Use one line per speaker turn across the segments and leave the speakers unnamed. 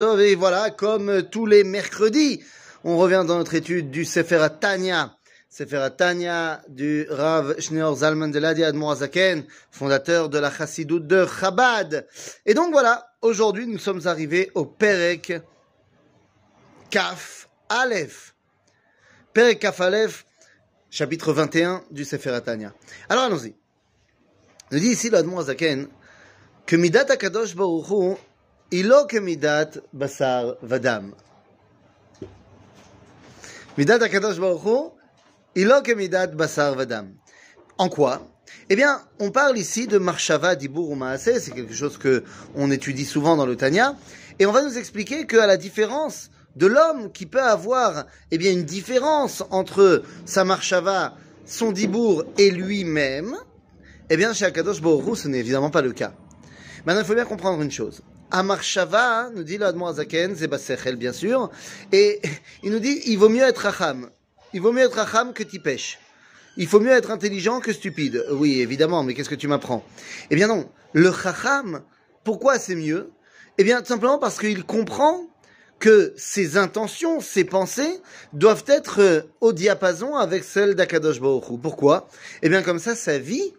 Et voilà, comme tous les mercredis, on revient dans notre étude du Sefer Tanya. Sefer Tanya du Rav Shneur Zalman de Ladia Admorazaken, fondateur de la Chassidut de Chabad. Et donc voilà, aujourd'hui nous sommes arrivés au Perek Kaf Aleph. Perek Kaf Aleph, chapitre 21 du Sefer Tanya. Alors allons-y. Nous dit ici l'Admorazaken que Midat Akadosh Baruch Midat basar vadam. Midat akadosh baruch ilo que midat basar vadam. En quoi? Eh bien, on parle ici de marshava dibur ou maaseh, c'est quelque chose que on étudie souvent dans le Tanya, et on va nous expliquer qu'à la différence de l'homme qui peut avoir eh bien une différence entre sa marshava, son dibour et lui-même, eh bien chez Akadosh Baruch ce n'est évidemment pas le cas. Maintenant, il faut bien comprendre une chose. Amarshava, nous dit l'Admo Azaken, Zebasechel bien sûr, et il nous dit il vaut mieux être racham. Il vaut mieux être racham que tipèche. Il faut mieux être intelligent que stupide. Oui, évidemment, mais qu'est-ce que tu m'apprends? Eh bien non, le chacham, pourquoi c'est mieux? Eh bien, tout simplement parce qu'il comprend que ses intentions, ses pensées doivent être euh, au diapason avec celles d'Akadosh Baruch Pourquoi? Eh bien, comme ça, sa vie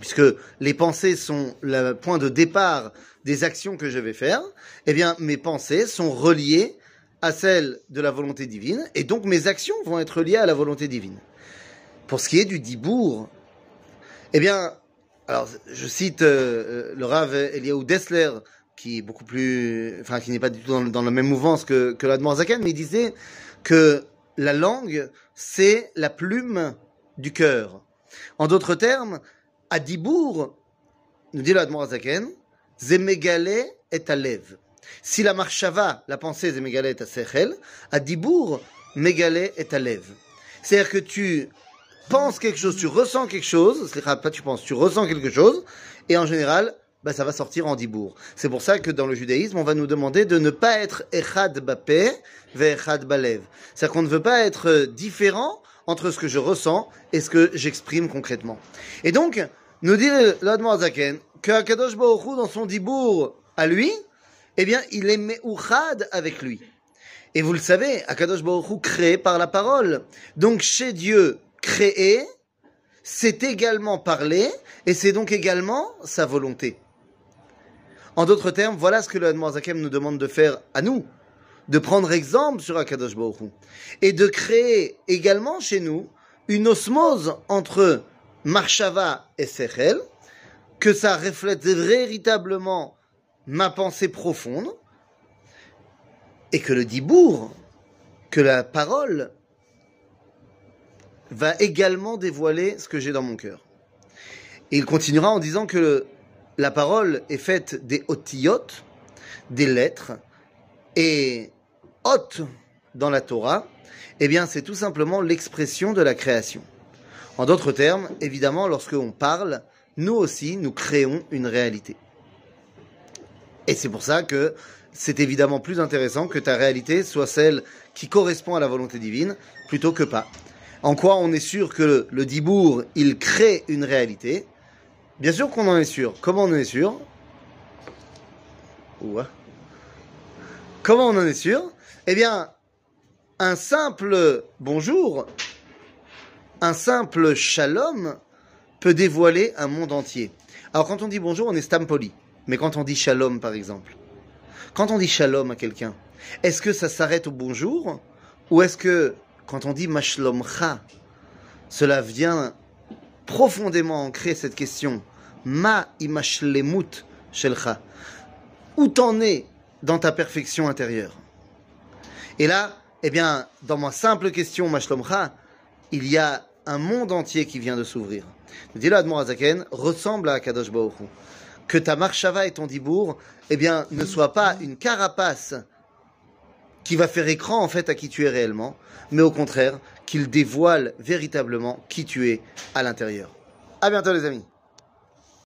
puisque les pensées sont le point de départ des actions que je vais faire, eh bien, mes pensées sont reliées à celles de la volonté divine, et donc mes actions vont être liées à la volonté divine. Pour ce qui est du dibour, eh bien, alors, je cite euh, le Rav Eliaou Dessler, qui est beaucoup plus, enfin, qui n'est pas du tout dans, le même mouvance que, que l'Admor Zaken, mais il disait que la langue, c'est la plume du cœur. En d'autres termes, à Dibour, nous dit l'Admor Zaken, Zemegale est à lève. Si la marchava, la pensée Zemegale est à sechel, à Dibour, Megale est à lève. C'est-à-dire que tu penses quelque chose, tu ressens quelque chose, pas tu penses, tu ressens quelque chose, et en général, bah, ça va sortir en dibour. C'est pour ça que dans le judaïsme, on va nous demander de ne pas être echad bapé ve echad balev. C'est-à-dire qu'on ne veut pas être différent entre ce que je ressens et ce que j'exprime concrètement. Et donc, nous dit l'Admor Zaken que Akadosh Baruch dans son dibour à lui, eh bien, il est me'uchad avec lui. Et vous le savez, Akadosh Baruch Hu créé par la parole. Donc, chez Dieu, créé, c'est également parler, et c'est donc également sa volonté. En d'autres termes, voilà ce que le Zaken nous demande de faire à nous, de prendre exemple sur Akadosh Baruch et de créer également chez nous une osmose entre Marshava et Sechel, que ça reflète véritablement ma pensée profonde, et que le dibour, que la parole, va également dévoiler ce que j'ai dans mon cœur. Et il continuera en disant que la parole est faite des otiyot, des lettres, et hot dans la Torah, eh bien c'est tout simplement l'expression de la création. En d'autres termes, évidemment, lorsque on parle, nous aussi, nous créons une réalité. Et c'est pour ça que c'est évidemment plus intéressant que ta réalité soit celle qui correspond à la volonté divine, plutôt que pas. En quoi on est sûr que le, dibour, il crée une réalité? Bien sûr qu'on en est sûr. Comment on en est sûr? Comment on en est sûr? Eh bien, un simple bonjour un simple shalom peut dévoiler un monde entier. Alors quand on dit bonjour, on est stampoli. Mais quand on dit shalom, par exemple, quand on dit shalom à quelqu'un, est-ce que ça s'arrête au bonjour Ou est-ce que quand on dit mashlomcha, cela vient profondément ancrer cette question Ma imashlemut shelcha Où t'en es dans ta perfection intérieure? Et là, eh bien, dans ma simple question mashlomcha, il y a un monde entier qui vient de s'ouvrir. Le dit Azaken ressemble à Kadosh Baruch Que ta marchava et ton dibour, eh bien, ne soient pas une carapace qui va faire écran en fait à qui tu es réellement, mais au contraire, qu'il dévoile véritablement qui tu es à l'intérieur. À bientôt les amis.